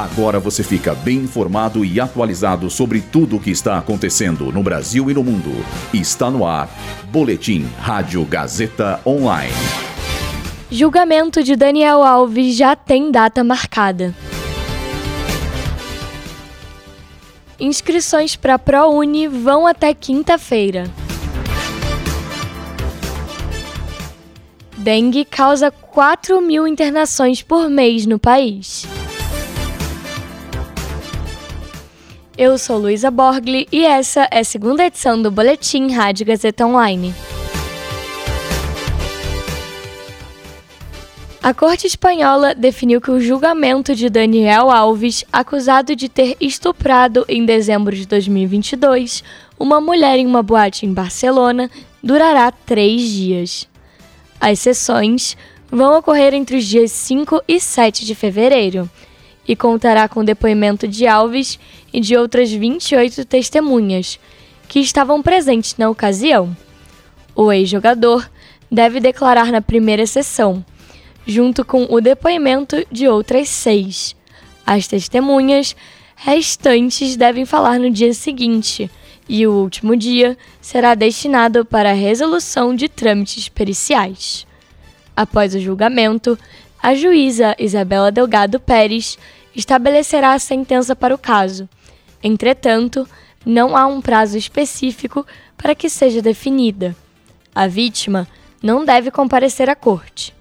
Agora você fica bem informado e atualizado sobre tudo o que está acontecendo no Brasil e no mundo. Está no ar. Boletim Rádio Gazeta Online. Julgamento de Daniel Alves já tem data marcada. Inscrições para a ProUni vão até quinta-feira. Dengue causa 4 mil internações por mês no país. Eu sou Luísa Borgli e essa é a segunda edição do Boletim Rádio Gazeta Online. A Corte Espanhola definiu que o julgamento de Daniel Alves, acusado de ter estuprado em dezembro de 2022 uma mulher em uma boate em Barcelona, durará três dias. As sessões vão ocorrer entre os dias 5 e 7 de fevereiro e contará com o depoimento de Alves e de outras 28 testemunhas que estavam presentes na ocasião. O ex-jogador deve declarar na primeira sessão, junto com o depoimento de outras seis. As testemunhas restantes devem falar no dia seguinte, e o último dia será destinado para a resolução de trâmites periciais. Após o julgamento, a juíza Isabela Delgado Pérez estabelecerá a sentença para o caso. Entretanto, não há um prazo específico para que seja definida. A vítima não deve comparecer à corte.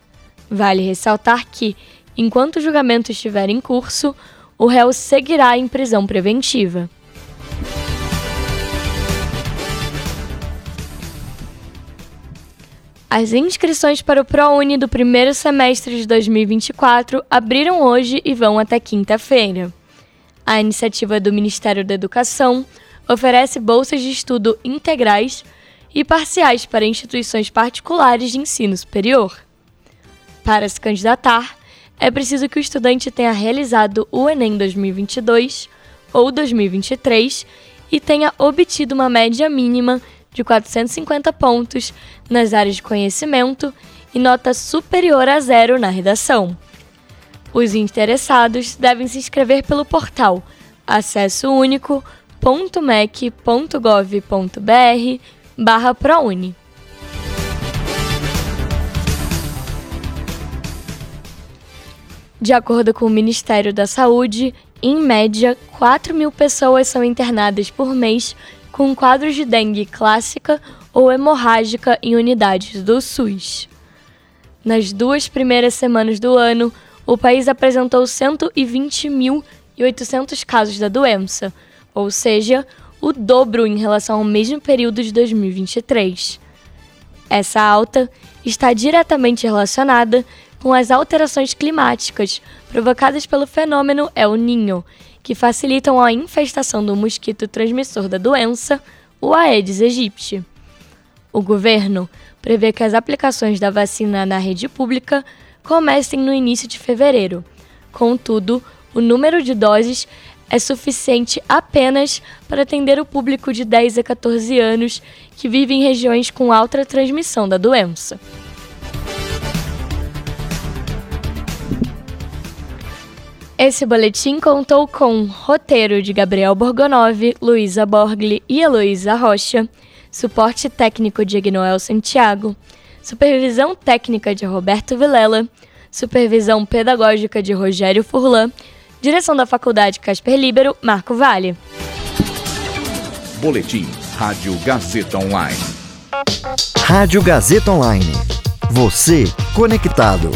Vale ressaltar que, enquanto o julgamento estiver em curso, o réu seguirá em prisão preventiva. As inscrições para o ProUni do primeiro semestre de 2024 abriram hoje e vão até quinta-feira. A iniciativa do Ministério da Educação oferece bolsas de estudo integrais e parciais para instituições particulares de ensino superior. Para se candidatar, é preciso que o estudante tenha realizado o Enem 2022 ou 2023 e tenha obtido uma média mínima de 450 pontos nas áreas de conhecimento e nota superior a zero na redação. Os interessados devem se inscrever pelo portal acessounico.mec.gov.br barra ProUni. De acordo com o Ministério da Saúde, em média, 4 mil pessoas são internadas por mês com quadros de dengue clássica ou hemorrágica em unidades do SUS. Nas duas primeiras semanas do ano, o país apresentou 120.800 casos da doença, ou seja, o dobro em relação ao mesmo período de 2023. Essa alta está diretamente relacionada com as alterações climáticas provocadas pelo fenômeno El Niño, que facilitam a infestação do mosquito transmissor da doença, o Aedes aegypti. O governo prevê que as aplicações da vacina na rede pública comecem no início de fevereiro. Contudo, o número de doses é suficiente apenas para atender o público de 10 a 14 anos que vive em regiões com alta transmissão da doença. Esse boletim contou com roteiro de Gabriel Borgonov, Luísa Borgli e Heloísa Rocha, suporte técnico de Ignoel Santiago, supervisão técnica de Roberto Vilela, supervisão pedagógica de Rogério Furlan, direção da Faculdade Casper Libero, Marco Vale. Boletim Rádio Gazeta Online. Rádio Gazeta Online. Você conectado.